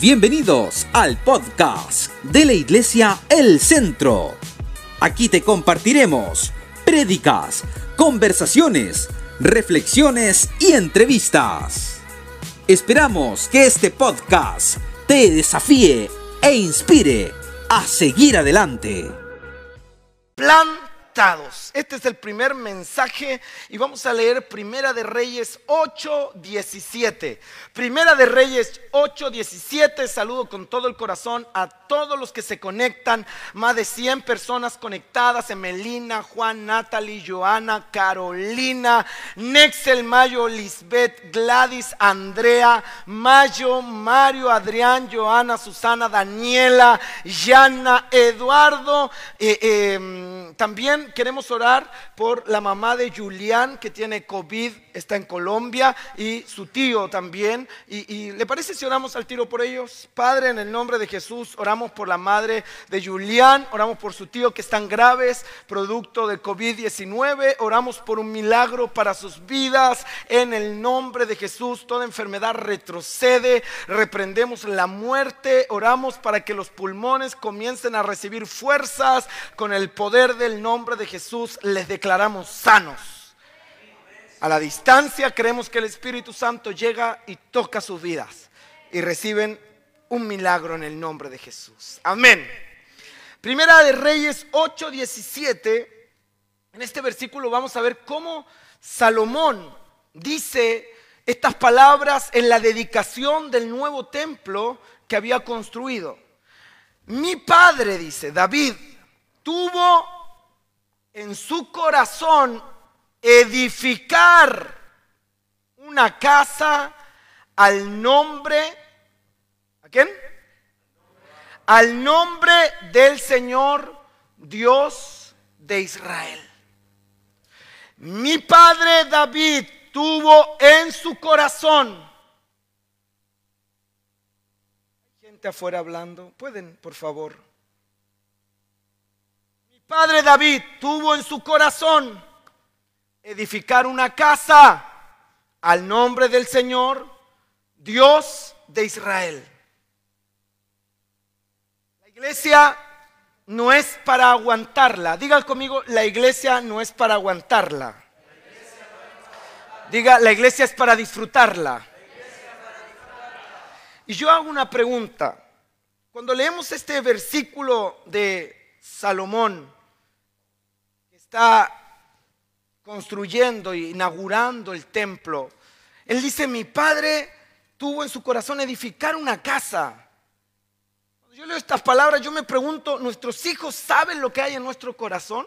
Bienvenidos al podcast de la Iglesia El Centro. Aquí te compartiremos prédicas, conversaciones, reflexiones y entrevistas. Esperamos que este podcast te desafíe e inspire a seguir adelante. Este es el primer mensaje y vamos a leer Primera de Reyes 8, 17. Primera de Reyes 8, 17. Saludo con todo el corazón a todos los que se conectan. Más de 100 personas conectadas. Emelina, Juan, Natalie, Joana, Carolina, Nexel, Mayo, Lisbeth, Gladys, Andrea, Mayo, Mario, Adrián, Joana, Susana, Daniela, Yana, Eduardo. Eh, eh, también queremos orar por la mamá de Julián que tiene COVID, está en Colombia, y su tío también. Y, ¿le parece si oramos al tiro por ellos? Padre, en el nombre de Jesús, oramos por la madre de Julián, oramos por su tío que están graves, producto de COVID-19, oramos por un milagro para sus vidas. En el nombre de Jesús, toda enfermedad retrocede, reprendemos la muerte, oramos para que los pulmones comiencen a recibir fuerzas con el poder del nombre de Jesús, les declaramos sanos. A la distancia creemos que el Espíritu Santo llega y toca sus vidas y reciben un milagro en el nombre de Jesús. Amén. Primera de Reyes 8:17. En este versículo vamos a ver cómo Salomón dice estas palabras en la dedicación del nuevo templo que había construido. Mi padre, dice David, tuvo en su corazón edificar una casa al nombre, ¿a quién? Al nombre del Señor Dios de Israel. Mi padre David tuvo en su corazón, hay gente afuera hablando, pueden por favor. Padre David tuvo en su corazón edificar una casa al nombre del Señor, Dios de Israel. La iglesia no es para aguantarla. Diga conmigo, la iglesia no es para aguantarla. Diga, la iglesia es para disfrutarla. Y yo hago una pregunta. Cuando leemos este versículo de Salomón, está construyendo e inaugurando el templo, él dice, mi padre tuvo en su corazón edificar una casa. Cuando yo leo estas palabras, yo me pregunto, ¿nuestros hijos saben lo que hay en nuestro corazón?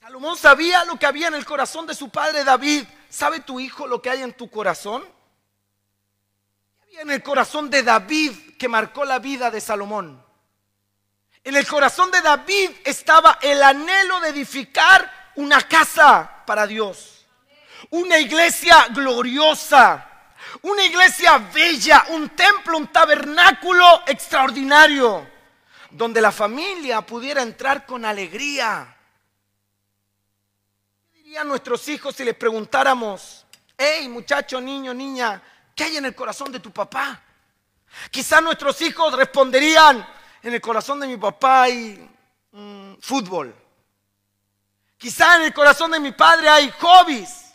Salomón sabía lo que había en el corazón de su padre David. ¿Sabe tu hijo lo que hay en tu corazón? ¿Qué había en el corazón de David que marcó la vida de Salomón? En el corazón de David estaba el anhelo de edificar una casa para Dios. Una iglesia gloriosa. Una iglesia bella. Un templo, un tabernáculo extraordinario. Donde la familia pudiera entrar con alegría. ¿Qué dirían nuestros hijos si les preguntáramos, hey muchacho, niño, niña, ¿qué hay en el corazón de tu papá? Quizás nuestros hijos responderían, en el corazón de mi papá hay mm, fútbol. Quizá en el corazón de mi padre hay hobbies.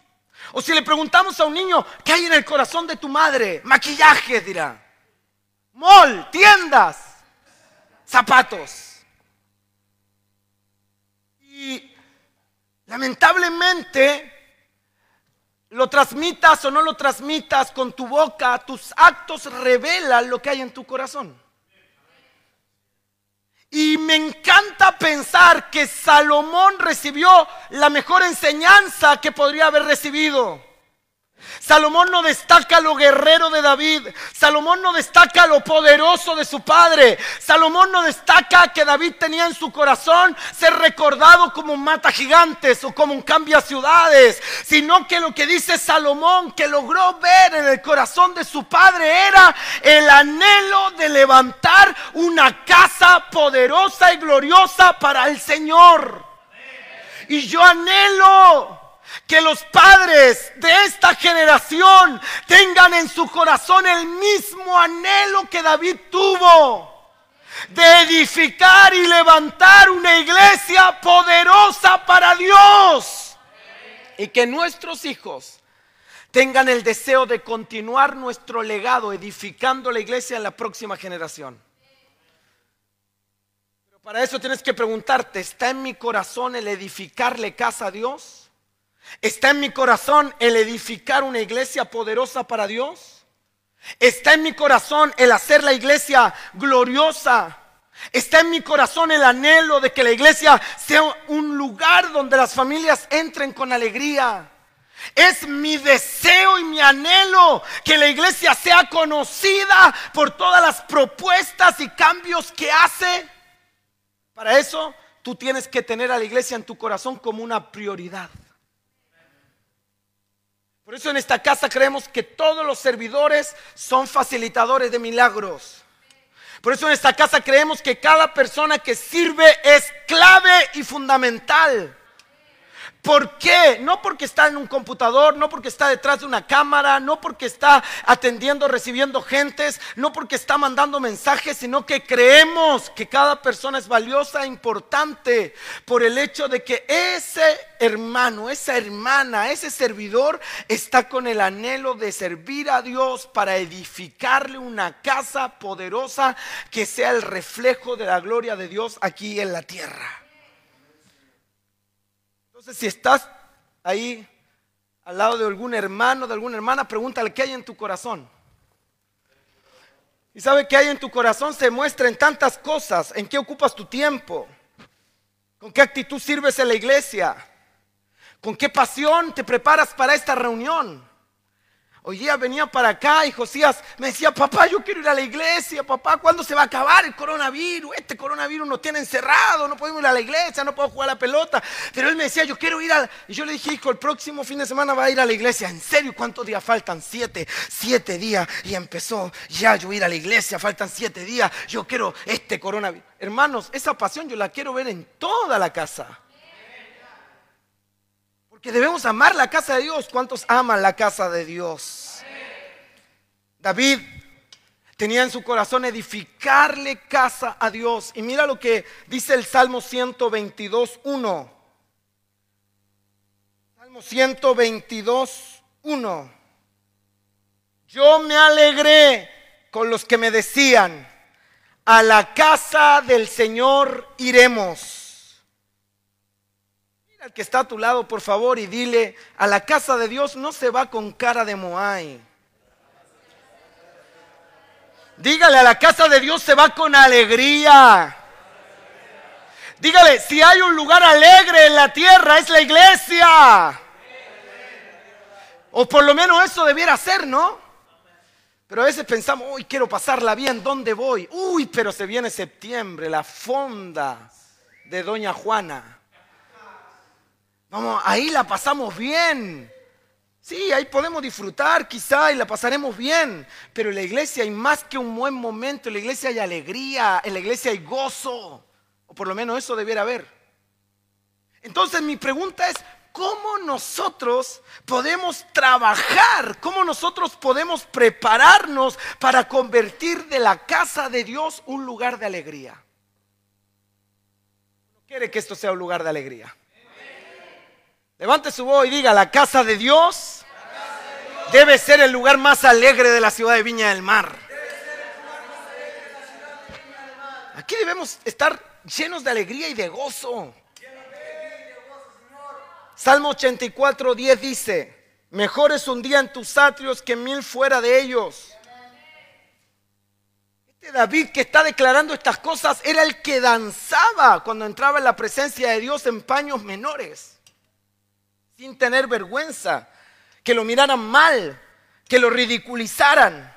O si le preguntamos a un niño, ¿qué hay en el corazón de tu madre? Maquillaje, dirá. Mall, tiendas, zapatos. Y lamentablemente, lo transmitas o no lo transmitas con tu boca, tus actos revelan lo que hay en tu corazón. Y me encanta pensar que Salomón recibió la mejor enseñanza que podría haber recibido. Salomón no destaca lo guerrero de David. Salomón no destaca lo poderoso de su padre. Salomón no destaca que David tenía en su corazón ser recordado como un mata gigantes o como un cambia ciudades. Sino que lo que dice Salomón que logró ver en el corazón de su padre era el anhelo de levantar una casa poderosa y gloriosa para el Señor. Y yo anhelo que los padres de esta generación tengan en su corazón el mismo anhelo que David tuvo de edificar y levantar una iglesia poderosa para Dios. Y que nuestros hijos tengan el deseo de continuar nuestro legado edificando la iglesia en la próxima generación. Pero para eso tienes que preguntarte, ¿está en mi corazón el edificarle casa a Dios? ¿Está en mi corazón el edificar una iglesia poderosa para Dios? ¿Está en mi corazón el hacer la iglesia gloriosa? ¿Está en mi corazón el anhelo de que la iglesia sea un lugar donde las familias entren con alegría? Es mi deseo y mi anhelo que la iglesia sea conocida por todas las propuestas y cambios que hace. Para eso tú tienes que tener a la iglesia en tu corazón como una prioridad. Por eso en esta casa creemos que todos los servidores son facilitadores de milagros. Por eso en esta casa creemos que cada persona que sirve es clave y fundamental. ¿Por qué? No porque está en un computador, no porque está detrás de una cámara, no porque está atendiendo, recibiendo gentes, no porque está mandando mensajes, sino que creemos que cada persona es valiosa e importante por el hecho de que ese hermano, esa hermana, ese servidor está con el anhelo de servir a Dios para edificarle una casa poderosa que sea el reflejo de la gloria de Dios aquí en la tierra. Entonces, si estás ahí al lado de algún hermano, de alguna hermana, pregúntale qué hay en tu corazón. Y sabe que hay en tu corazón se muestra en tantas cosas, en qué ocupas tu tiempo, con qué actitud sirves en la iglesia, con qué pasión te preparas para esta reunión. Hoy día venía para acá y Josías me decía, papá, yo quiero ir a la iglesia, papá, ¿cuándo se va a acabar el coronavirus? Este coronavirus nos tiene encerrado, no podemos ir a la iglesia, no puedo jugar a la pelota. Pero él me decía, yo quiero ir a... Y yo le dije, hijo, el próximo fin de semana va a ir a la iglesia. ¿En serio? ¿Cuántos días faltan? Siete, siete días. Y empezó ya yo ir a la iglesia, faltan siete días. Yo quiero este coronavirus. Hermanos, esa pasión yo la quiero ver en toda la casa. Porque debemos amar la casa de Dios. ¿Cuántos aman la casa de Dios? David tenía en su corazón edificarle casa a Dios. Y mira lo que dice el Salmo 122, 1. Salmo 122, 1. Yo me alegré con los que me decían, a la casa del Señor iremos al que está a tu lado, por favor, y dile, a la casa de Dios no se va con cara de Moai. Dígale, a la casa de Dios se va con alegría. Dígale, si hay un lugar alegre en la tierra, es la iglesia. O por lo menos eso debiera ser, ¿no? Pero a veces pensamos, uy, quiero pasarla bien, ¿dónde voy? Uy, pero se viene septiembre, la fonda de Doña Juana. Vamos, ahí la pasamos bien. Sí, ahí podemos disfrutar quizá y la pasaremos bien, pero en la iglesia hay más que un buen momento, en la iglesia hay alegría, en la iglesia hay gozo, o por lo menos eso debiera haber. Entonces mi pregunta es, ¿cómo nosotros podemos trabajar? ¿Cómo nosotros podemos prepararnos para convertir de la casa de Dios un lugar de alegría? ¿No quiere que esto sea un lugar de alegría? Levante su voz y diga, la casa de Dios, debe ser el lugar más alegre de la ciudad de Viña del Mar. Aquí debemos estar llenos de alegría y de gozo. Salmo 84, 10 dice, mejor es un día en tus atrios que mil fuera de ellos. Este David que está declarando estas cosas era el que danzaba cuando entraba en la presencia de Dios en paños menores sin tener vergüenza, que lo miraran mal, que lo ridiculizaran.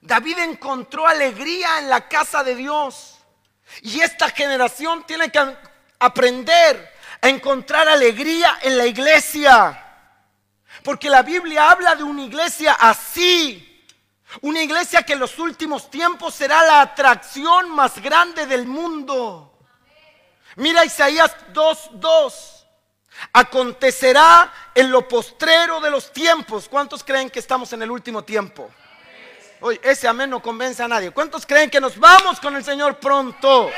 David encontró alegría en la casa de Dios. Y esta generación tiene que aprender a encontrar alegría en la iglesia. Porque la Biblia habla de una iglesia así. Una iglesia que en los últimos tiempos será la atracción más grande del mundo. Mira Isaías 2.2. Acontecerá en lo postrero de los tiempos. ¿Cuántos creen que estamos en el último tiempo? Oye, ese amén no convence a nadie. ¿Cuántos creen que nos vamos con el Señor pronto?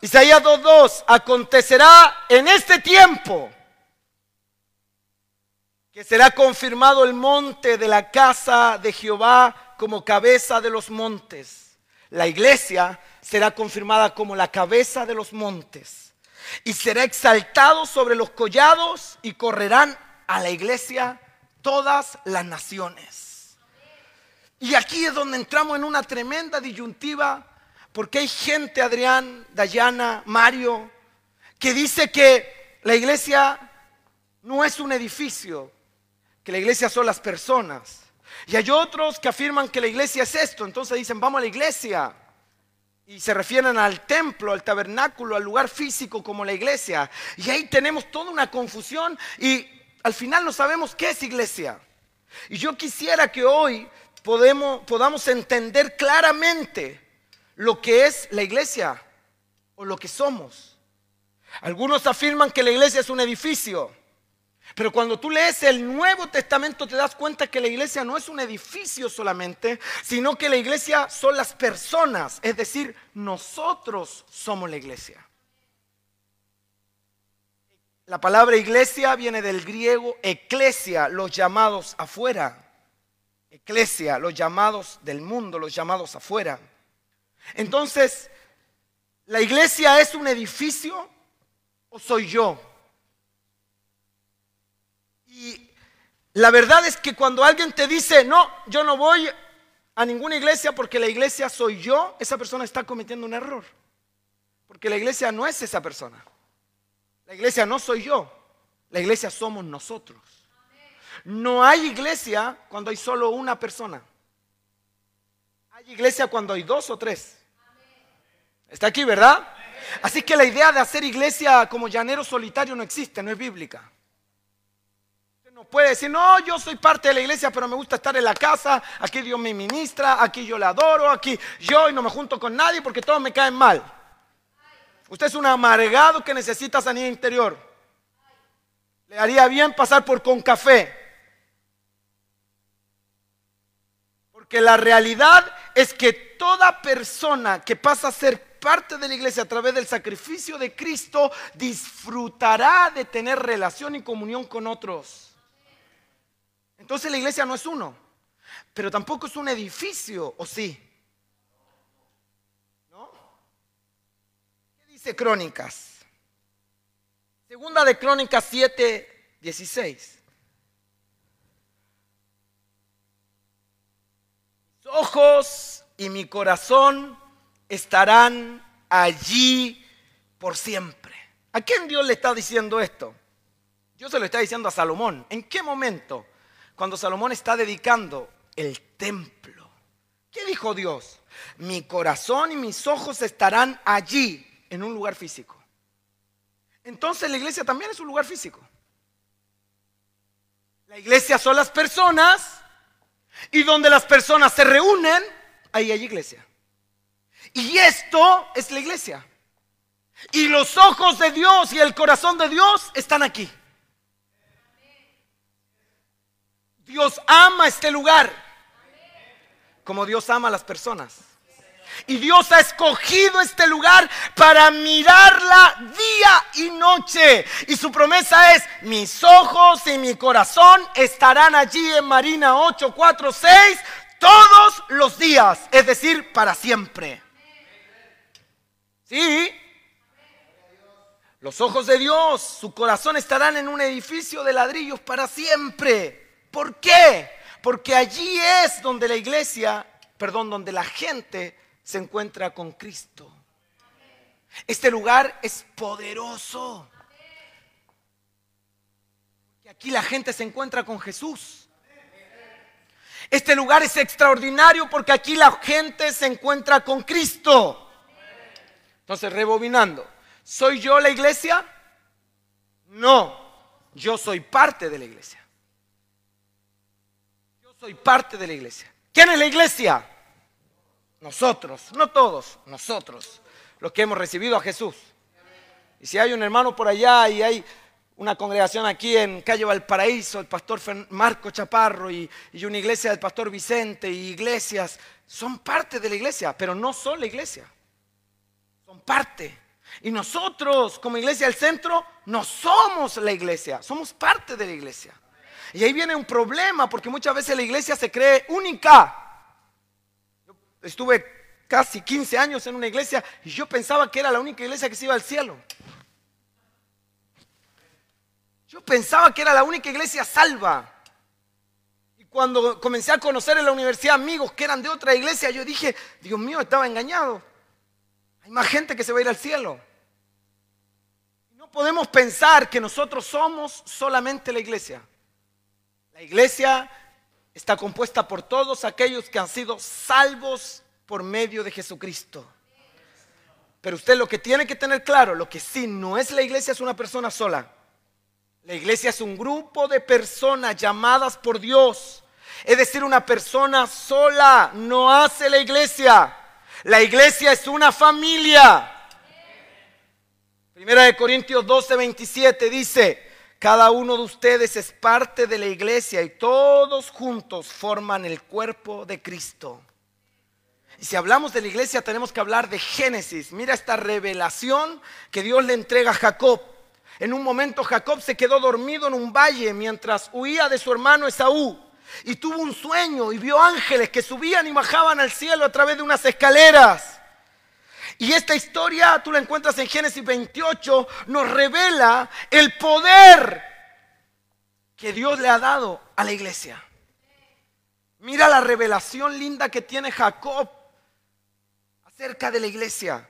Isaías 2.2, acontecerá en este tiempo que será confirmado el monte de la casa de Jehová como cabeza de los montes. La iglesia será confirmada como la cabeza de los montes y será exaltado sobre los collados y correrán a la iglesia todas las naciones. Y aquí es donde entramos en una tremenda disyuntiva porque hay gente, Adrián, Dayana, Mario, que dice que la iglesia no es un edificio, que la iglesia son las personas. Y hay otros que afirman que la iglesia es esto, entonces dicen, vamos a la iglesia. Y se refieren al templo, al tabernáculo, al lugar físico como la iglesia. Y ahí tenemos toda una confusión y al final no sabemos qué es iglesia. Y yo quisiera que hoy podemos, podamos entender claramente lo que es la iglesia o lo que somos. Algunos afirman que la iglesia es un edificio. Pero cuando tú lees el Nuevo Testamento te das cuenta que la iglesia no es un edificio solamente, sino que la iglesia son las personas, es decir, nosotros somos la iglesia. La palabra iglesia viene del griego eclesia, los llamados afuera. Eclesia, los llamados del mundo, los llamados afuera. Entonces, ¿la iglesia es un edificio o soy yo? Y la verdad es que cuando alguien te dice, no, yo no voy a ninguna iglesia porque la iglesia soy yo, esa persona está cometiendo un error. Porque la iglesia no es esa persona. La iglesia no soy yo. La iglesia somos nosotros. No hay iglesia cuando hay solo una persona. Hay iglesia cuando hay dos o tres. Está aquí, ¿verdad? Así que la idea de hacer iglesia como llanero solitario no existe, no es bíblica puede decir, no, yo soy parte de la iglesia, pero me gusta estar en la casa, aquí Dios me ministra, aquí yo la adoro, aquí yo y no me junto con nadie porque todos me caen mal. Usted es un amargado que necesita sanidad interior. Le haría bien pasar por con café. Porque la realidad es que toda persona que pasa a ser parte de la iglesia a través del sacrificio de Cristo disfrutará de tener relación y comunión con otros. Entonces la iglesia no es uno, pero tampoco es un edificio, ¿o sí? ¿No? ¿Qué dice Crónicas? Segunda de Crónicas 7, 16. Mis ojos y mi corazón estarán allí por siempre. ¿A quién Dios le está diciendo esto? Dios se lo está diciendo a Salomón. ¿En qué momento? Cuando Salomón está dedicando el templo. ¿Qué dijo Dios? Mi corazón y mis ojos estarán allí, en un lugar físico. Entonces la iglesia también es un lugar físico. La iglesia son las personas y donde las personas se reúnen, ahí hay iglesia. Y esto es la iglesia. Y los ojos de Dios y el corazón de Dios están aquí. Dios ama este lugar como Dios ama a las personas. Y Dios ha escogido este lugar para mirarla día y noche. Y su promesa es, mis ojos y mi corazón estarán allí en Marina 846 todos los días, es decir, para siempre. ¿Sí? Los ojos de Dios, su corazón estarán en un edificio de ladrillos para siempre. ¿Por qué? Porque allí es donde la iglesia, perdón, donde la gente se encuentra con Cristo. Este lugar es poderoso. Aquí la gente se encuentra con Jesús. Este lugar es extraordinario porque aquí la gente se encuentra con Cristo. Entonces, rebobinando, ¿soy yo la iglesia? No, yo soy parte de la iglesia soy parte de la iglesia. ¿Quién es la iglesia? Nosotros, no todos, nosotros, los que hemos recibido a Jesús. Y si hay un hermano por allá y hay una congregación aquí en Calle Valparaíso, el pastor Marco Chaparro y, y, una iglesia del pastor Vicente y iglesias, son parte de la iglesia, pero no son la iglesia. Son parte. Y nosotros, como iglesia del centro, no somos la iglesia, somos parte de la iglesia. Y ahí viene un problema, porque muchas veces la iglesia se cree única. Yo estuve casi 15 años en una iglesia y yo pensaba que era la única iglesia que se iba al cielo. Yo pensaba que era la única iglesia salva. Y cuando comencé a conocer en la universidad amigos que eran de otra iglesia, yo dije, Dios mío, estaba engañado. Hay más gente que se va a ir al cielo. No podemos pensar que nosotros somos solamente la iglesia. La iglesia está compuesta por todos aquellos que han sido salvos por medio de Jesucristo. Pero usted lo que tiene que tener claro, lo que sí no es la iglesia es una persona sola. La iglesia es un grupo de personas llamadas por Dios. Es decir, una persona sola no hace la iglesia. La iglesia es una familia. Primera de Corintios 12, 27 dice, cada uno de ustedes es parte de la iglesia y todos juntos forman el cuerpo de Cristo. Y si hablamos de la iglesia tenemos que hablar de Génesis. Mira esta revelación que Dios le entrega a Jacob. En un momento Jacob se quedó dormido en un valle mientras huía de su hermano Esaú. Y tuvo un sueño y vio ángeles que subían y bajaban al cielo a través de unas escaleras. Y esta historia, tú la encuentras en Génesis 28, nos revela el poder que Dios le ha dado a la iglesia. Mira la revelación linda que tiene Jacob acerca de la iglesia.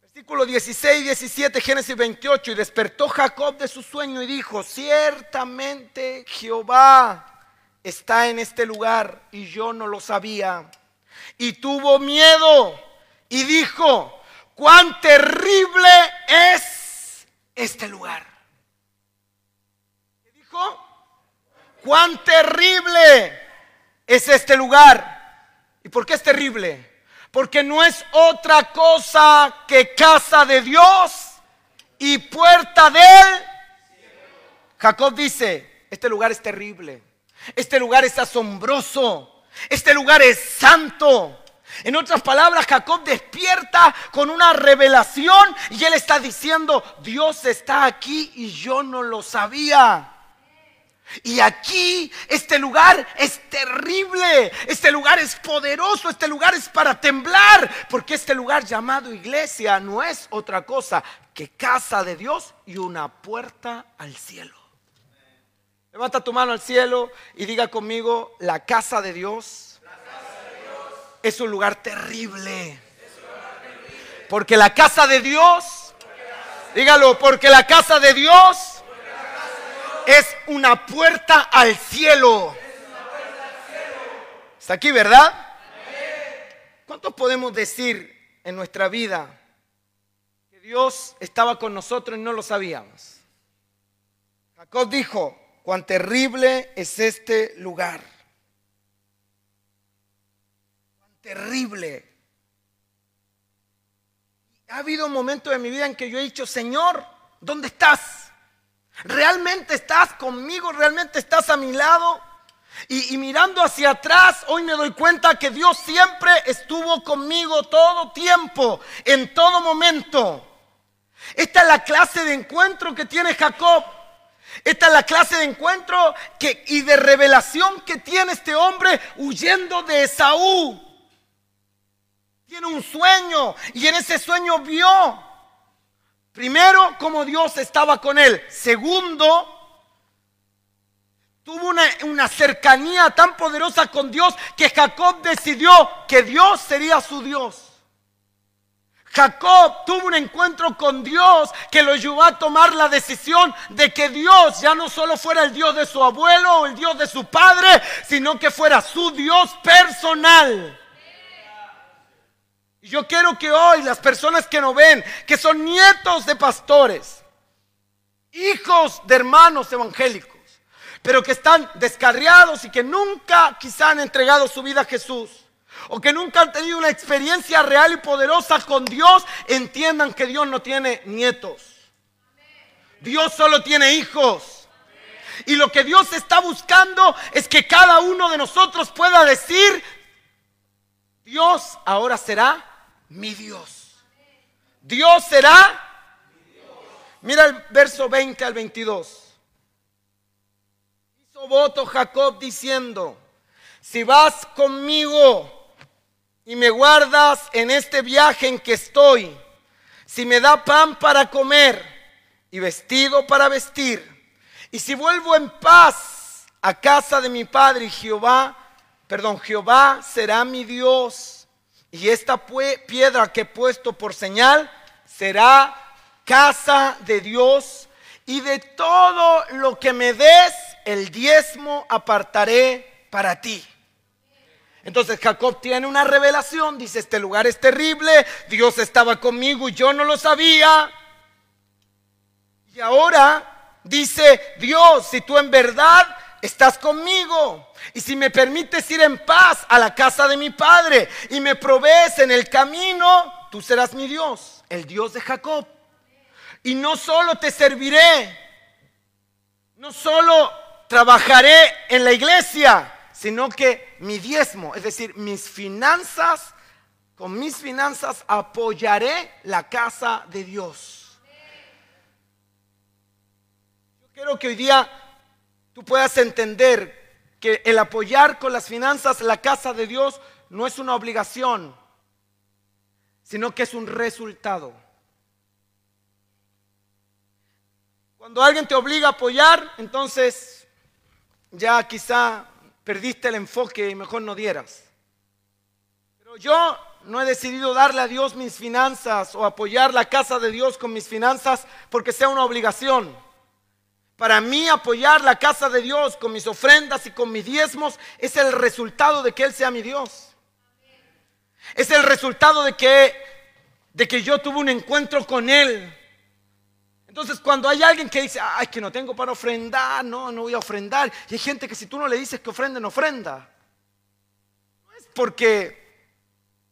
Versículo 16, 17, Génesis 28. Y despertó Jacob de su sueño y dijo, ciertamente Jehová está en este lugar y yo no lo sabía. Y tuvo miedo y dijo, cuán terrible es este lugar. ¿Qué dijo? Cuán terrible es este lugar. ¿Y por qué es terrible? porque no es otra cosa que casa de Dios y puerta de él. Jacob dice, este lugar es terrible, este lugar es asombroso, este lugar es santo. En otras palabras, Jacob despierta con una revelación y él está diciendo, Dios está aquí y yo no lo sabía. Y aquí este lugar es terrible, este lugar es poderoso, este lugar es para temblar, porque este lugar llamado iglesia no es otra cosa que casa de Dios y una puerta al cielo. Levanta tu mano al cielo y diga conmigo, la casa de Dios, es un lugar terrible. Porque la casa de Dios, dígalo, porque la casa de Dios es una puerta al cielo. Está aquí, ¿verdad? ¿Cuántos podemos decir en nuestra vida que Dios estaba con nosotros y no lo sabíamos? Jacob dijo, cuán terrible es este lugar. Cuán terrible. Ha habido momentos en mi vida en que yo he dicho, Señor, ¿dónde estás? ¿Realmente estás conmigo? ¿Realmente estás a mi lado? Y, mirando hacia atrás, hoy me doy cuenta que Dios siempre estuvo conmigo todo tiempo, en todo momento. Esta es la clase de encuentro que tiene Jacob. Esta es la clase de encuentro y de revelación que tiene este hombre huyendo de Esaú. Tiene un sueño y en ese sueño vio Primero, como Dios estaba con él. Segundo, tuvo una, cercanía tan poderosa con Dios que Jacob decidió que Dios sería su Dios. Jacob tuvo un encuentro con Dios que lo llevó a tomar la decisión de que Dios ya no solo fuera el Dios de su abuelo o el Dios de su padre, sino que fuera su Dios personal. Yo quiero que hoy las personas que nos ven, que son nietos de pastores, hijos de hermanos evangélicos, pero que están descarriados y que nunca quizá han entregado su vida a Jesús, o que nunca han tenido una experiencia real y poderosa con Dios, entiendan que Dios no tiene nietos. Dios solo tiene hijos. Y lo que Dios está buscando es que cada uno de nosotros pueda decir, Dios ahora será mi Dios. Dios será. Mira el verso 20 al 22. Hizo voto Jacob diciendo, si vas conmigo y me guardas en este viaje en que estoy, si me da pan para comer y vestido para vestir, y si vuelvo en paz a casa de mi padre Jehová, perdón, Jehová será mi Dios, y esta piedra que he puesto por señal será casa de Dios, y de todo lo que me des, el diezmo apartaré para ti. Entonces Jacob tiene una revelación, dice, este lugar es terrible, Dios estaba conmigo y yo no lo sabía. Y ahora dice, Dios, si tú en verdad estás conmigo y si me permites ir en paz a la casa de mi padre y me provees en el camino, tú serás mi Dios, el Dios de Jacob. Y no solo te serviré, no solo trabajaré en la iglesia, sino que mi diezmo, es decir, mis finanzas, con mis finanzas apoyaré la casa de Dios. Yo quiero que hoy día tú puedas entender que el apoyar con las finanzas la casa de Dios no es una obligación, sino que es un resultado. Cuando alguien te obliga a apoyar, entonces ya quizá perdiste el enfoque y mejor no dieras. Pero yo no he decidido darle a Dios mis finanzas o apoyar la casa de Dios con mis finanzas porque sea una obligación. Para mí apoyar la casa de Dios con mis ofrendas y con mis diezmos es el resultado de que Él sea mi Dios. Es el resultado de que, de que yo tuve un encuentro con Él entonces, cuando hay alguien que dice, ay, que no tengo para ofrendar, no, no voy a ofrendar. Y hay gente que si tú no le dices que ofrenden, ofrenda. No es porque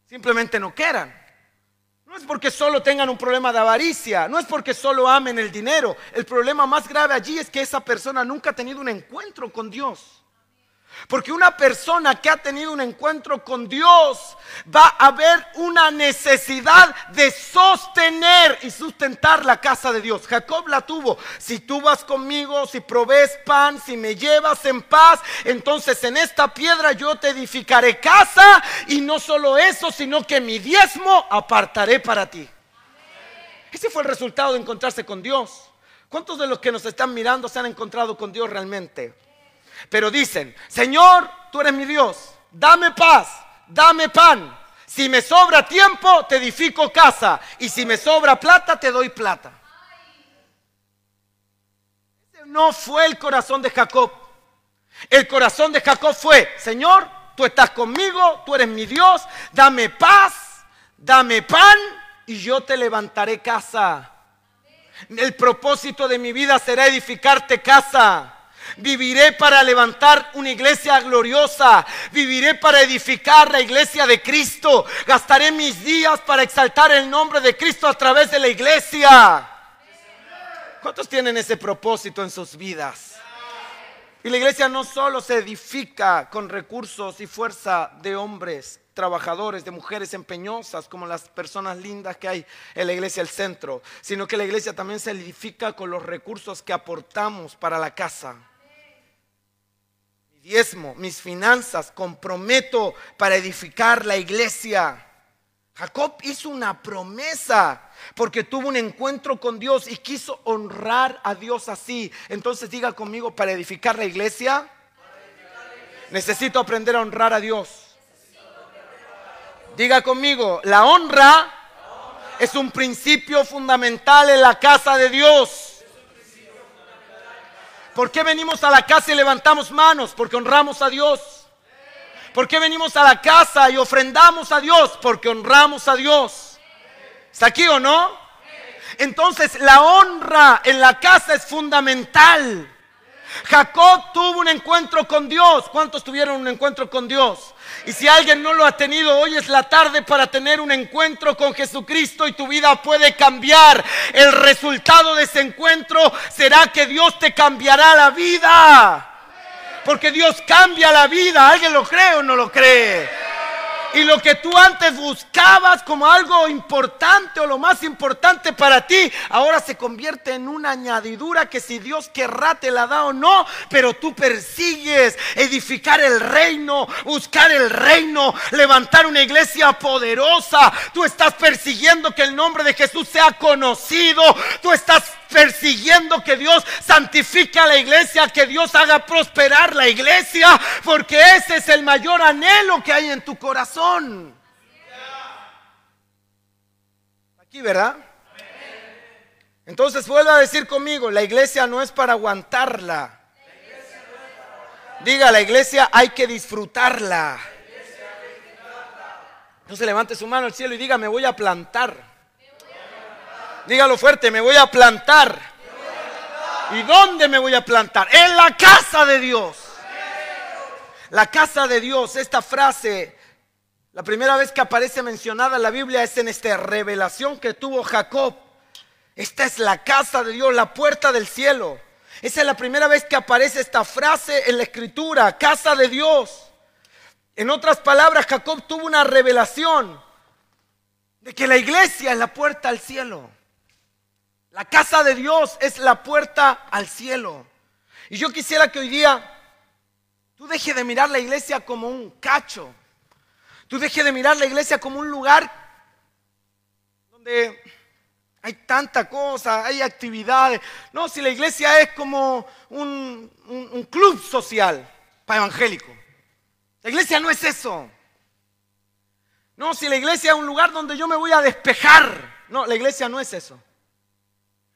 simplemente no quieran. No es porque solo tengan un problema de avaricia. No es porque solo amen el dinero. El problema más grave allí es que esa persona nunca ha tenido un encuentro con Dios. Porque una persona que ha tenido un encuentro con Dios va a ver una necesidad de sostener y sustentar la casa de Dios. Jacob la tuvo. Si tú vas conmigo, si provees pan, si me llevas en paz, entonces en esta piedra yo te edificaré casa y no solo eso, sino que mi diezmo apartaré para ti. Ese fue el resultado de encontrarse con Dios. ¿Cuántos de los que nos están mirando se han encontrado con Dios realmente? Pero dicen, Señor, tú eres mi Dios, dame paz, dame pan. Si me sobra tiempo, te edifico casa. Y si me sobra plata, te doy plata. No fue el corazón de Jacob. El corazón de Jacob fue, Señor, tú estás conmigo, tú eres mi Dios, dame paz, dame pan y yo te levantaré casa. El propósito de mi vida será edificarte casa. Viviré para levantar una iglesia gloriosa. Viviré para edificar la iglesia de Cristo. Gastaré mis días para exaltar el nombre de Cristo a través de la iglesia. ¿Cuántos tienen ese propósito en sus vidas? Y la iglesia no solo se edifica con recursos y fuerza de hombres, trabajadores, de mujeres empeñosas, como las personas lindas que hay en la iglesia del centro, sino que la iglesia también se edifica con los recursos que aportamos para la casa diezmo, mis finanzas, comprometo para edificar la iglesia. Jacob hizo una promesa porque tuvo un encuentro con Dios y quiso honrar a Dios así. Entonces diga conmigo, para edificar la iglesia, necesito aprender a honrar a Dios. Diga conmigo, la honra es un principio fundamental en la casa de Dios. ¿Por qué venimos a la casa y levantamos manos? Porque honramos a Dios. ¿Por qué venimos a la casa y ofrendamos a Dios? Porque honramos a Dios. ¿Está aquí o no? Entonces la honra en la casa es fundamental. Jacob tuvo un encuentro con Dios. ¿Cuántos tuvieron un encuentro con Dios? Y si alguien no lo ha tenido, hoy es la tarde para tener un encuentro con Jesucristo y tu vida puede cambiar. El resultado de ese encuentro será que Dios te cambiará la vida. Porque Dios cambia la vida. ¿Alguien lo cree o no lo cree? Y lo que tú antes buscabas como algo importante o lo más importante para ti, ahora se convierte en una añadidura que si Dios querrá te la da o no, pero tú persigues edificar el reino, buscar el reino, levantar una iglesia poderosa. Tú estás persiguiendo que el nombre de Jesús sea conocido. Tú estás persiguiendo que Dios santifique a la iglesia, que Dios haga prosperar la iglesia, porque ese es el mayor anhelo que hay en tu corazón. Aquí, ¿verdad? Entonces vuelva a decir conmigo, la iglesia no es para aguantarla. Diga, la iglesia hay que disfrutarla. Se levante su mano al cielo y diga, me voy a plantar. Dígalo fuerte, me voy a plantar. ¿Y dónde me voy a plantar? En la casa de Dios. La casa de Dios, esta frase, la primera vez que aparece mencionada en la Biblia es en esta revelación que tuvo Jacob. Esta es la casa de Dios, la puerta del cielo. Esa es la primera vez que aparece esta frase en la escritura, casa de Dios. En otras palabras, Jacob tuvo una revelación de que la iglesia es la puerta al cielo. La casa de Dios es la puerta al cielo. Y yo quisiera que hoy día tú dejes de mirar la iglesia como un cacho. Tú dejes de mirar la iglesia como un lugar donde hay tanta cosa, hay actividades. No, si la iglesia es como un, un club social para evangélico. La iglesia no es eso. No, si la iglesia es un lugar donde yo me voy a despejar. No, la iglesia no es eso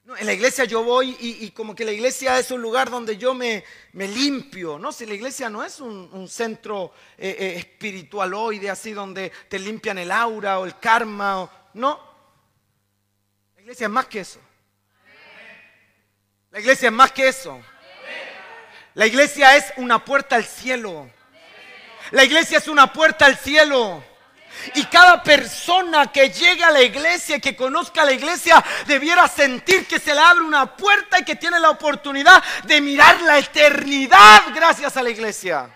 en la iglesia yo voy y, como que la iglesia es un lugar donde yo me, limpio. No, si la iglesia no es un, centro eh, eh, espiritualoide así donde te limpian el aura o el karma. no. La iglesia es más que eso. La iglesia es más que eso. La iglesia es una puerta al cielo. La iglesia es una puerta al cielo. Y cada persona que llegue a la iglesia, que conozca la iglesia, debiera sentir que se le abre una puerta y que tiene la oportunidad de mirar la eternidad gracias a la iglesia.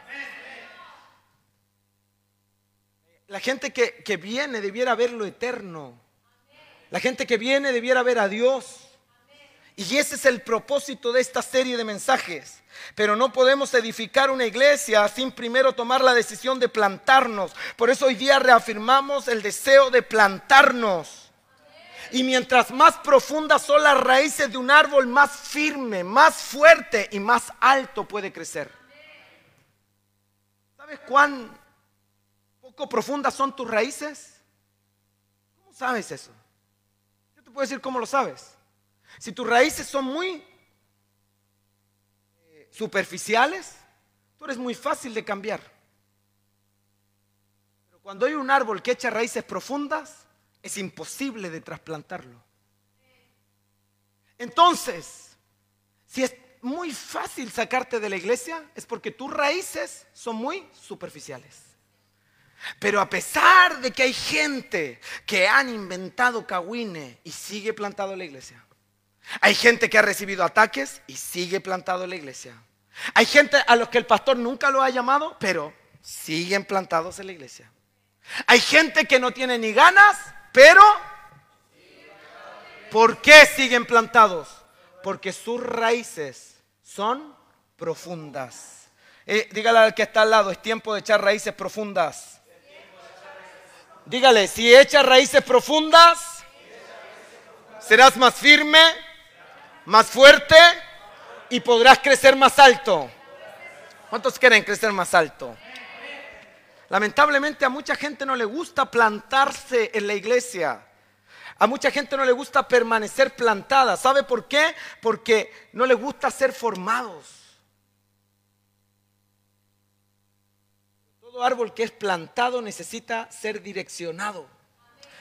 La gente que, que viene debiera ver lo eterno. La gente que viene debiera ver a Dios. Y ese es el propósito de esta serie de mensajes. Pero no podemos edificar una iglesia sin primero tomar la decisión de plantarnos. Por eso hoy día reafirmamos el deseo de plantarnos. Y mientras más profundas son las raíces de un árbol, más firme, más fuerte y más alto puede crecer. ¿Sabes cuán poco profundas son tus raíces? ¿Cómo sabes eso? Yo te puedo decir cómo lo sabes. Si tus raíces son muy eh, superficiales, tú eres muy fácil de cambiar. Pero cuando hay un árbol que echa raíces profundas, es imposible de trasplantarlo. Entonces, si es muy fácil sacarte de la iglesia, es porque tus raíces son muy superficiales. Pero a pesar de que hay gente que han inventado Cahuine y sigue plantado en la iglesia, hay gente que ha recibido ataques y sigue plantado en la iglesia. Hay gente a los que el pastor nunca lo ha llamado, pero siguen plantados en la iglesia. Hay gente que no tiene ni ganas, pero ¿por qué siguen plantados? Porque sus raíces son profundas. Eh, dígale al que está al lado, es tiempo de echar raíces profundas. Dígale, si echas raíces profundas, serás más firme, más fuerte y podrás crecer más alto. ¿Cuántos quieren crecer más alto? Lamentablemente a mucha gente no le gusta plantarse en la iglesia. A mucha gente no le gusta permanecer plantada. ¿Sabe por qué? Porque no le gusta ser formados. Todo árbol que es plantado necesita ser direccionado.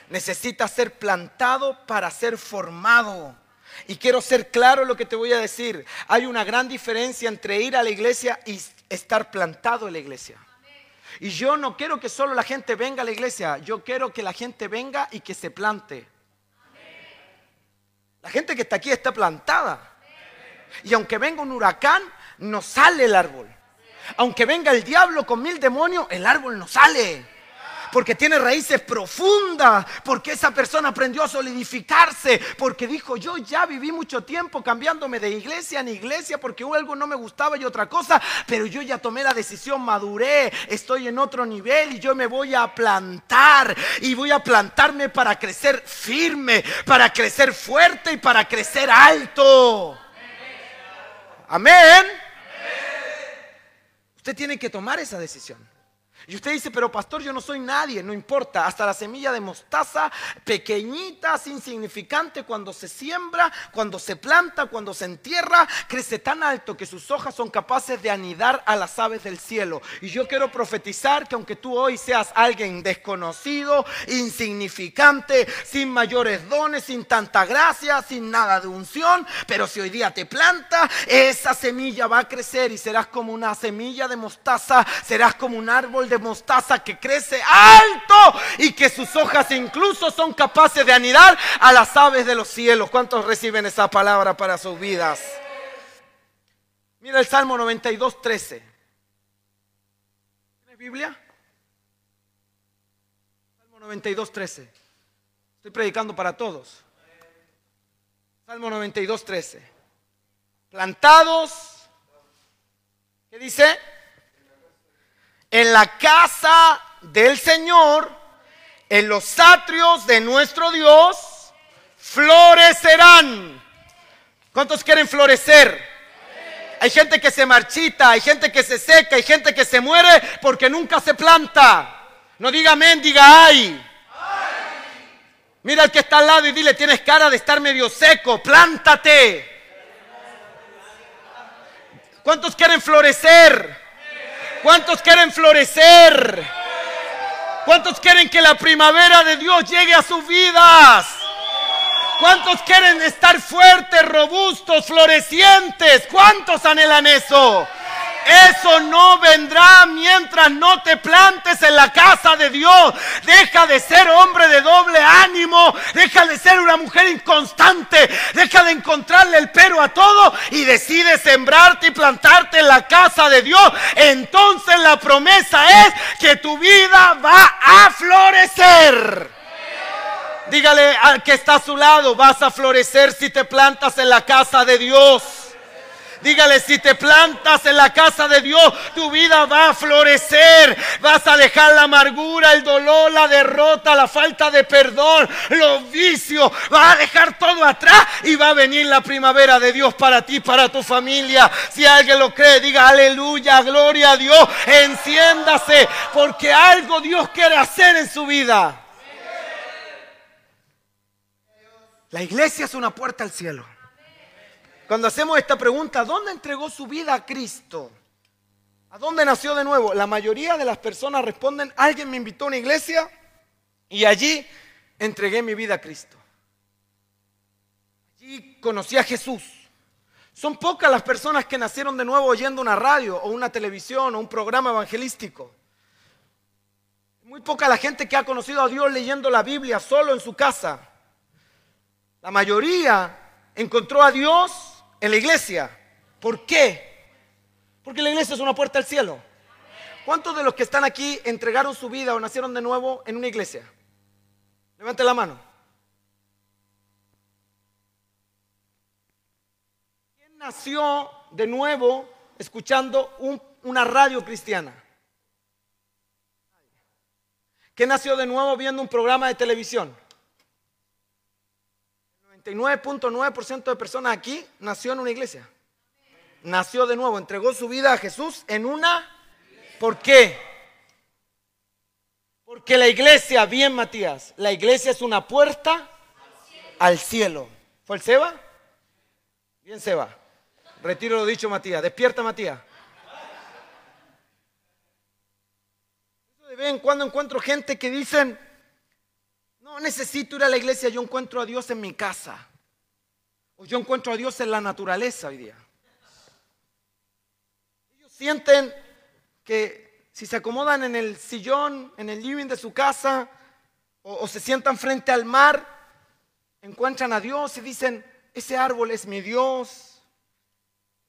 Necesita ser plantado para ser formado. Y quiero ser claro en lo que te voy a decir. Hay una gran diferencia entre ir a la iglesia y estar plantado en la iglesia. Y yo no quiero que solo la gente venga a la iglesia, yo quiero que la gente venga y que se plante. La gente que está aquí está plantada. Y aunque venga un huracán, no sale el árbol. Aunque venga el diablo con mil demonios, el árbol no sale porque tiene raíces profundas, porque esa persona aprendió a solidificarse, porque dijo, yo ya viví mucho tiempo cambiándome de iglesia en iglesia porque algo no me gustaba y otra cosa, pero yo ya tomé la decisión, maduré, estoy en otro nivel y yo me voy a plantar y voy a plantarme para crecer firme, para crecer fuerte y para crecer alto. Amén. Usted tiene que tomar esa decisión. Y usted dice, pero pastor, yo no soy nadie, no importa. Hasta la semilla de mostaza, pequeñita, insignificante, cuando se siembra, cuando se planta, cuando se entierra, crece tan alto que sus hojas son capaces de anidar a las aves del cielo. Y yo quiero profetizar que aunque tú hoy seas alguien desconocido, insignificante, sin mayores dones, sin tanta gracia, sin nada de unción, pero si hoy día te planta, esa semilla va a crecer y serás como una semilla de mostaza, serás como un árbol de mostaza que crece alto y que sus hojas incluso son capaces de anidar a las aves de los cielos. ¿Cuántos reciben esa palabra para sus vidas? Mira el Salmo 92, 13. ¿Tienes Biblia? Salmo 92, 13. Estoy predicando para todos. Salmo 92, 13. Plantados. ¿Qué dice? En la casa del Señor, en los atrios de nuestro Dios, florecerán. ¿Cuántos quieren florecer? Hay gente que se marchita, hay gente que se seca, hay gente que se muere porque nunca se planta. No diga amén, diga ay. Mira al que está al lado y dile, tienes cara de estar medio seco, plántate. ¿Cuántos quieren florecer? ¿Cuántos quieren florecer? ¿Cuántos quieren que la primavera de Dios llegue a sus vidas? ¿Cuántos quieren estar fuertes, robustos, florecientes? ¿Cuántos anhelan eso? Eso no vendrá mientras no te plantes en la casa de Dios. Deja de ser hombre de doble ánimo. Deja de ser una mujer inconstante. Deja de encontrarle el pero a todo y decide sembrarte y plantarte en la casa de Dios. Entonces la promesa es que tu vida va a florecer. Dígale al que está a su lado, vas a florecer si te plantas en la casa de Dios. Dígale, si te plantas en la casa de Dios, tu vida va a florecer. Vas a dejar la amargura, el dolor, la derrota, la falta de perdón, los vicios. Vas a dejar todo atrás y va a venir la primavera de Dios para ti, para tu familia. Si alguien lo cree, diga aleluya, gloria a Dios. Enciéndase porque algo Dios quiere hacer en su vida. La iglesia es una puerta al cielo. Cuando hacemos esta pregunta, ¿dónde entregó su vida a Cristo? ¿A dónde nació de nuevo? La mayoría de las personas responden, alguien me invitó a una iglesia y allí entregué mi vida a Cristo. Allí conocí a Jesús. Son pocas las personas que nacieron de nuevo oyendo una radio o una televisión o un programa evangelístico. Muy poca la gente que ha conocido a Dios leyendo la Biblia solo en su casa. La mayoría encontró a Dios en la iglesia. ¿Por qué? Porque la iglesia es una puerta al cielo. ¿Cuántos de los que están aquí entregaron su vida o nacieron de nuevo en una iglesia? Levante la mano. ¿Quién nació de nuevo escuchando una radio cristiana? ¿Quién nació de nuevo viendo un programa de televisión? 99.9% de personas aquí nació en una iglesia. Nació de nuevo, entregó su vida a Jesús en una. ¿Por qué? Porque la iglesia, bien Matías, la iglesia es una puerta al cielo. ¿Fue el Seba? Bien Seba. Retiro lo dicho Matías. Despierta Matías. De vez en cuando encuentro gente que dicen, necesito ir a la iglesia, yo encuentro a Dios en mi casa. O yo encuentro a Dios en la naturaleza hoy día. Ellos sienten que si se acomodan en el sillón, en el living de su casa, o, o se sientan frente al mar, encuentran a Dios y dicen, ese árbol es mi Dios,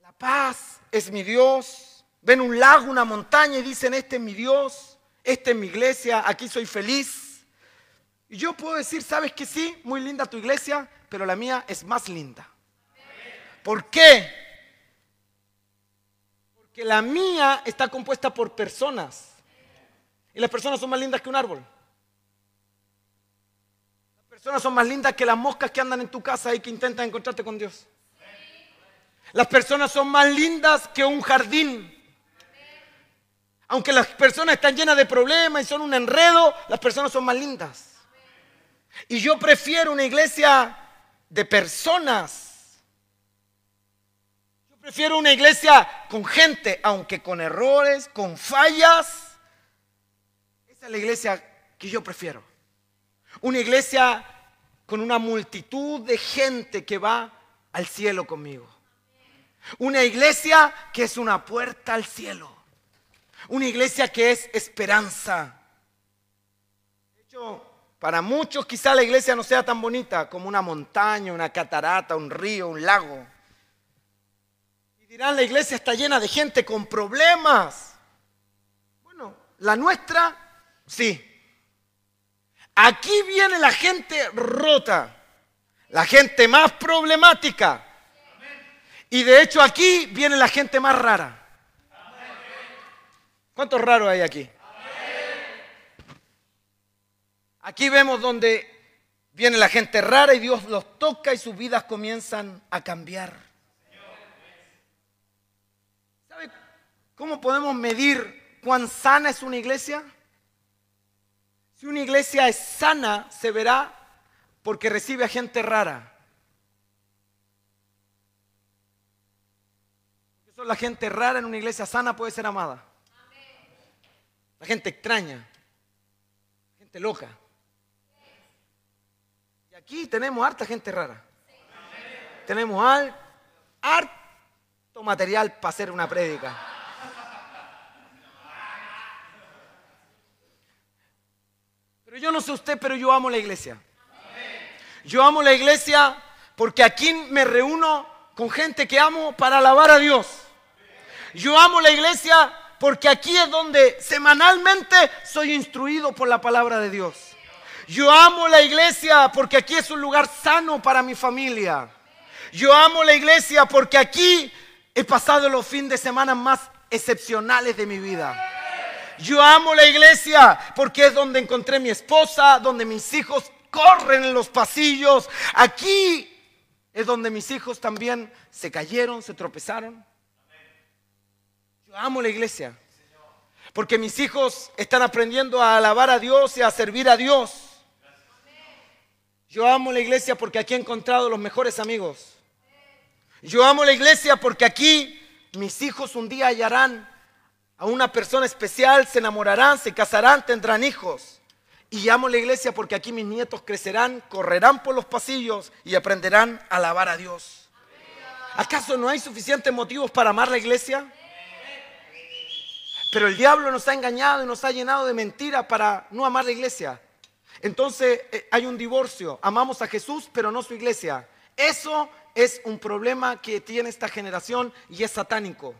la paz es mi Dios. Ven un lago, una montaña y dicen, este es mi Dios, esta es mi iglesia, aquí soy feliz. Y yo puedo decir, ¿sabes que sí? Muy linda tu iglesia, pero la mía es más linda. ¿Por qué? Porque la mía está compuesta por personas. Y las personas son más lindas que un árbol. Las personas son más lindas que las moscas que andan en tu casa y que intentan encontrarte con Dios. Las personas son más lindas que un jardín. Aunque las personas están llenas de problemas y son un enredo, las personas son más lindas. Y yo prefiero una iglesia de personas. Yo prefiero una iglesia con gente, aunque con errores, con fallas. Esa es la iglesia que yo prefiero. Una iglesia con una multitud de gente que va al cielo conmigo. Una iglesia que es una puerta al cielo. Una iglesia que es esperanza. De hecho, para muchos quizá la iglesia no sea tan bonita como una montaña, una catarata, un río, un lago. Y dirán, la iglesia está llena de gente con problemas. Bueno, la nuestra, sí. Aquí viene la gente rota, la gente más problemática. Y de hecho aquí viene la gente más rara. ¿Cuántos raros hay aquí? Aquí vemos donde viene la gente rara y Dios los toca y sus vidas comienzan a cambiar. ¿Sabe cómo podemos medir cuán sana es una iglesia? Si una iglesia es sana, se verá porque recibe a gente rara. Eso la gente rara en una iglesia sana puede ser amada. La gente extraña, gente loca. Aquí tenemos harta gente rara. Tenemos harto material para hacer una prédica. Pero yo no sé usted, pero yo amo la iglesia. Yo amo la iglesia porque aquí me reúno con gente que amo para alabar a Dios. Yo amo la iglesia porque aquí es donde semanalmente soy instruido por la palabra de Dios. Yo amo la iglesia porque aquí es un lugar sano para mi familia. Yo amo la iglesia porque aquí he pasado los fines de semana más excepcionales de mi vida. Yo amo la iglesia porque es donde encontré mi esposa, donde mis hijos corren en los pasillos. Aquí es donde mis hijos también se cayeron, se tropezaron. Yo amo la iglesia. Porque mis hijos están aprendiendo a alabar a Dios y a servir a Dios. Yo amo la iglesia porque aquí he encontrado los mejores amigos. Yo amo la iglesia porque aquí mis hijos un día hallarán a una persona especial, se enamorarán, se casarán, tendrán hijos. Y amo la iglesia porque aquí mis nietos crecerán, correrán por los pasillos y aprenderán a alabar a Dios. ¿Acaso no hay suficientes motivos para amar la iglesia? Pero el diablo nos ha engañado y nos ha llenado de mentiras para no amar la iglesia. Entonces eh, hay un divorcio. Amamos a Jesús, pero no su iglesia. Eso es un problema que tiene esta generación y es satánico.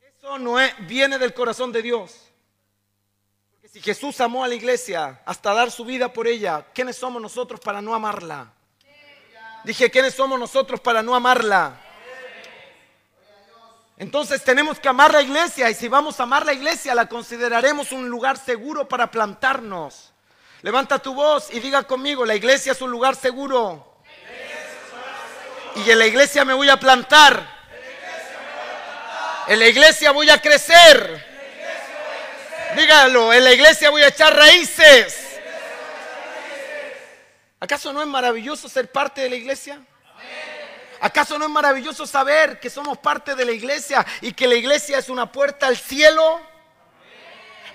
Eso no es, viene del corazón de Dios. Porque si Jesús amó a la iglesia hasta dar su vida por ella, ¿quiénes somos nosotros para no amarla? Dije, ¿quiénes somos nosotros para no amarla? Entonces tenemos que amar la iglesia y si vamos a amar la iglesia la consideraremos un lugar seguro para plantarnos. Levanta tu voz y diga conmigo, la iglesia es un lugar seguro. Y en la iglesia me voy a plantar. En la iglesia voy a crecer. Dígalo, en la iglesia voy a echar raíces. ¿Acaso no es maravilloso ser parte de la iglesia? ¿Acaso no es maravilloso saber que somos parte de la iglesia y que la iglesia es una puerta al cielo?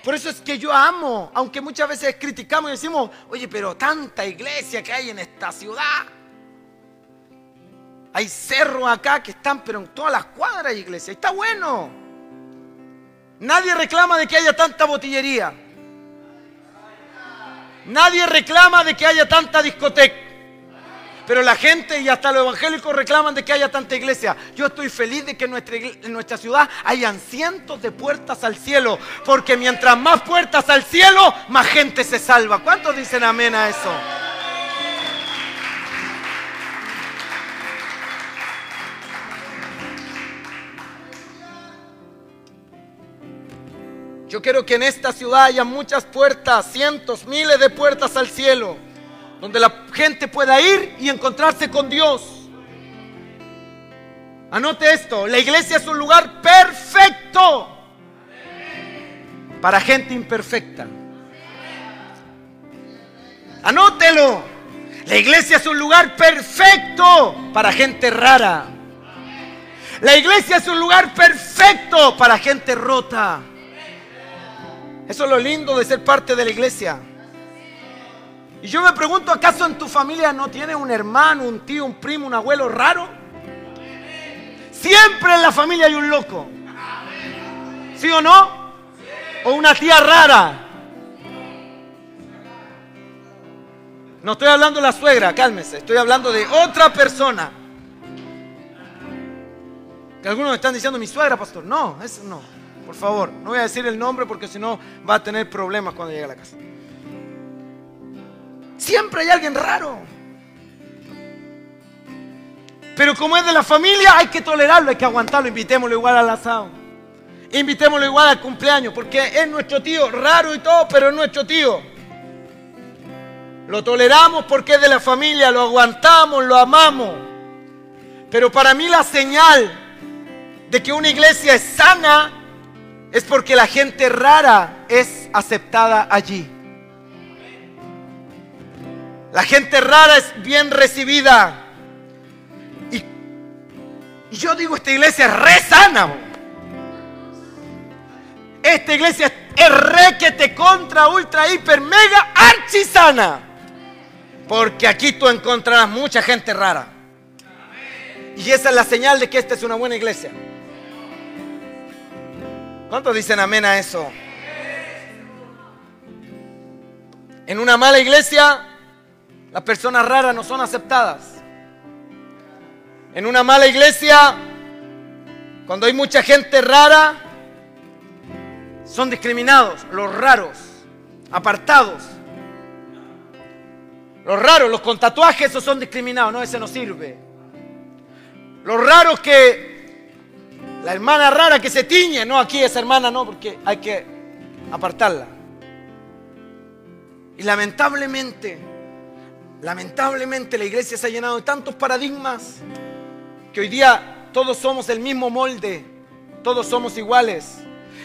Por eso es que yo amo, aunque muchas veces criticamos y decimos, oye, pero tanta iglesia que hay en esta ciudad. Hay cerros acá que están, pero en todas las cuadras hay iglesia. Está bueno. Nadie reclama de que haya tanta botillería. Nadie reclama de que haya tanta discoteca. Pero la gente y hasta los evangélicos reclaman de que haya tanta iglesia. Yo estoy feliz de que en nuestra, ciudad hayan cientos de puertas al cielo. Porque mientras más puertas al cielo, más gente se salva. ¿Cuántos dicen amén a eso? Yo quiero que en esta ciudad haya muchas puertas, cientos, miles de puertas al cielo donde la gente pueda ir y encontrarse con Dios. Anote esto, la iglesia es un lugar perfecto para gente imperfecta. Anótelo, la iglesia es un lugar perfecto para gente rara. La iglesia es un lugar perfecto para gente rota. Eso es lo lindo de ser parte de la iglesia. Y yo me pregunto, ¿acaso en tu familia no tienes un hermano, un tío, un primo, un abuelo raro? Siempre en la familia hay un loco. ¿Sí o no? O una tía rara. No estoy hablando de la suegra, cálmese. Estoy hablando de otra persona. Que algunos me están diciendo mi suegra, pastor. No, eso no. Por favor, no voy a decir el nombre porque si no va a tener problemas cuando llegue a la casa. Siempre hay alguien raro. Pero como es de la familia, hay que tolerarlo, hay que aguantarlo. Invitémoslo igual al asado. Invitémoslo igual al cumpleaños, porque es nuestro tío, raro y todo, pero es nuestro tío. Lo toleramos porque es de la familia, lo aguantamos, lo amamos. Pero para mí la señal de que una iglesia es sana es porque la gente rara es aceptada allí. La gente rara es bien recibida. Y, yo digo, esta iglesia es re sana. Esta iglesia es re que te contra, ultra, hiper, mega, archisana. Porque aquí tú encontrarás mucha gente rara. Y esa es la señal de que esta es una buena iglesia. ¿Cuántos dicen amén a eso? En una mala iglesia las personas raras no son aceptadas. En una mala iglesia, cuando hay mucha gente rara, son discriminados, los raros, apartados. Los raros, los con tatuajes, esos son discriminados, no, ese no sirve. Los raros que, la hermana rara que se tiñe, no, aquí esa hermana no, porque hay que apartarla. Y lamentablemente, Lamentablemente la iglesia se ha llenado de tantos paradigmas que hoy día todos somos el mismo molde, todos somos iguales.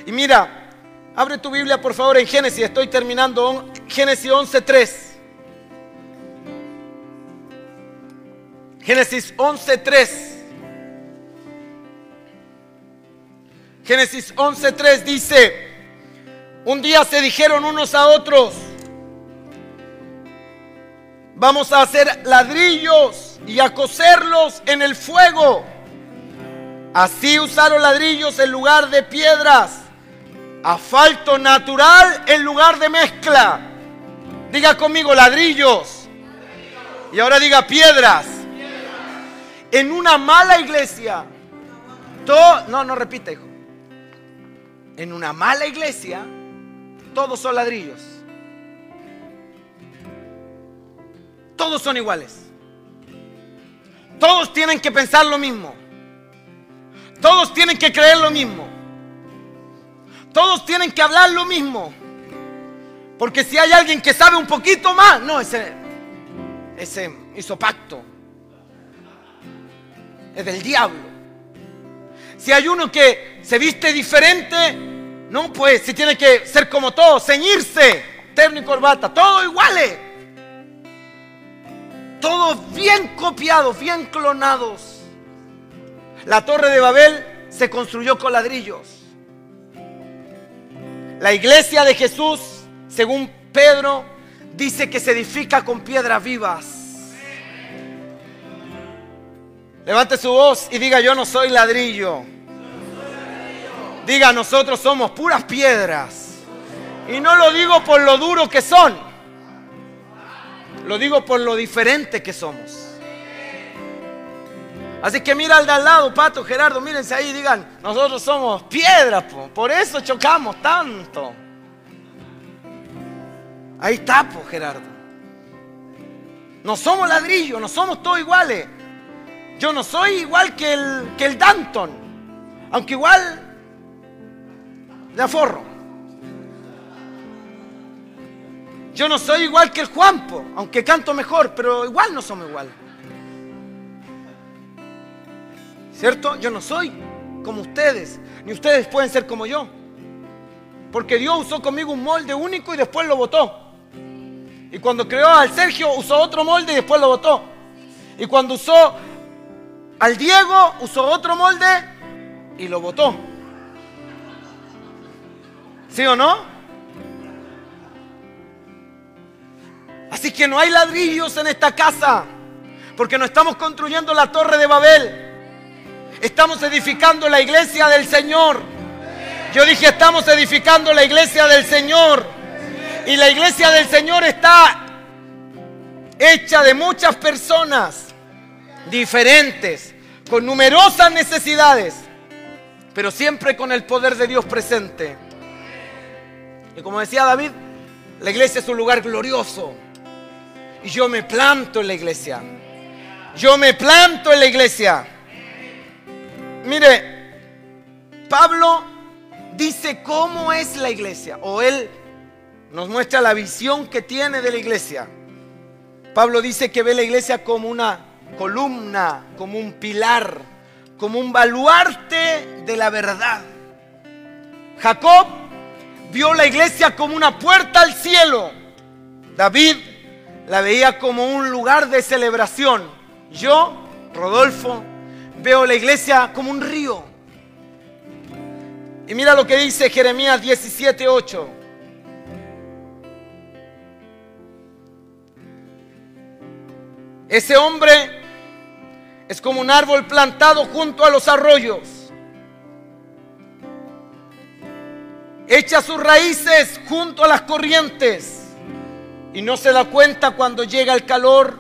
Y mira, abre tu Biblia por favor en Génesis, estoy terminando, Génesis 11.3. Génesis 11.3. Génesis 11.3 dice, un día se dijeron unos a otros, Vamos a hacer ladrillos y a coserlos en el fuego. Así usaron ladrillos en lugar de piedras. Asfalto natural en lugar de mezcla. Diga conmigo ladrillos. Y ahora diga piedras. En una mala iglesia. No, no repita, hijo. En una mala iglesia, todos son ladrillos. Todos son iguales. Todos tienen que pensar lo mismo. Todos tienen que creer lo mismo. Todos tienen que hablar lo mismo. Porque si hay alguien que sabe un poquito más, no, ese, ese hizo pacto. Es del diablo. Si hay uno que se viste diferente, no, pues si tiene que ser como todos, ceñirse, terno y corbata, todos iguales. Todos bien copiados, bien clonados. La torre de Babel se construyó con ladrillos. La iglesia de Jesús, según Pedro, dice que se edifica con piedras vivas. Levante su voz y diga, yo no soy ladrillo. Diga, nosotros somos puras piedras. Y no lo digo por lo duro que son. Lo digo por lo diferente que somos. Así que mira al de al lado, Pato, Gerardo, mírense ahí, digan, nosotros somos piedras, por eso chocamos tanto. Ahí está, po, Gerardo. No somos ladrillos, no somos todos iguales. Yo no soy igual que el, que el Danton, aunque igual de aforro. Yo no soy igual que el Juanpo, aunque canto mejor, pero igual no somos iguales. ¿Cierto? Yo no soy como ustedes, ni ustedes pueden ser como yo. Porque Dios usó conmigo un molde único y después lo botó. Y cuando creó al Sergio usó otro molde y después lo botó. Y cuando usó al Diego usó otro molde y lo botó. ¿Sí o no? Así que no hay ladrillos en esta casa, porque no estamos construyendo la torre de Babel. Estamos edificando la iglesia del Señor. Yo dije, estamos edificando la iglesia del Señor. Y la iglesia del Señor está hecha de muchas personas diferentes, con numerosas necesidades, pero siempre con el poder de Dios presente. Y como decía David, la iglesia es un lugar glorioso. Y yo me planto en la iglesia. Yo me planto en la iglesia. Mire, Pablo dice cómo es la iglesia, o él nos muestra la visión que tiene de la iglesia. Pablo dice que ve la iglesia como una columna, como un pilar, como un baluarte de la verdad. Jacob vio la iglesia como una puerta al cielo. David la veía como un lugar de celebración. Yo, Rodolfo, veo la iglesia como un río. Y mira lo que dice Jeremías 17:8. Ese hombre es como un árbol plantado junto a los arroyos. Echa sus raíces junto a las corrientes y no se da cuenta cuando llega el calor.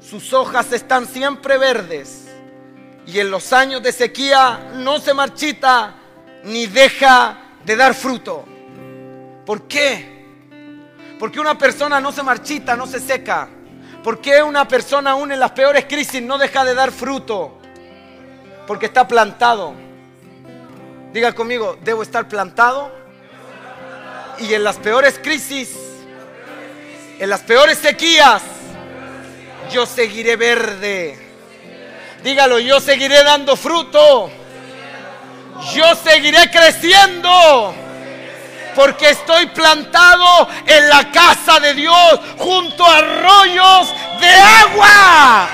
Sus hojas están siempre verdes y en los años de sequía no se marchita ni deja de dar fruto. ¿Por qué? Porque una persona no se marchita, no se seca. ¿Por qué una persona aún en las peores crisis no deja de dar fruto? Porque está plantado. Diga conmigo, debo estar plantado. Y en las peores crisis, en las peores sequías, yo seguiré verde. Dígalo, yo seguiré dando fruto. Yo seguiré creciendo. Porque estoy plantado en la casa de Dios junto a arroyos de agua.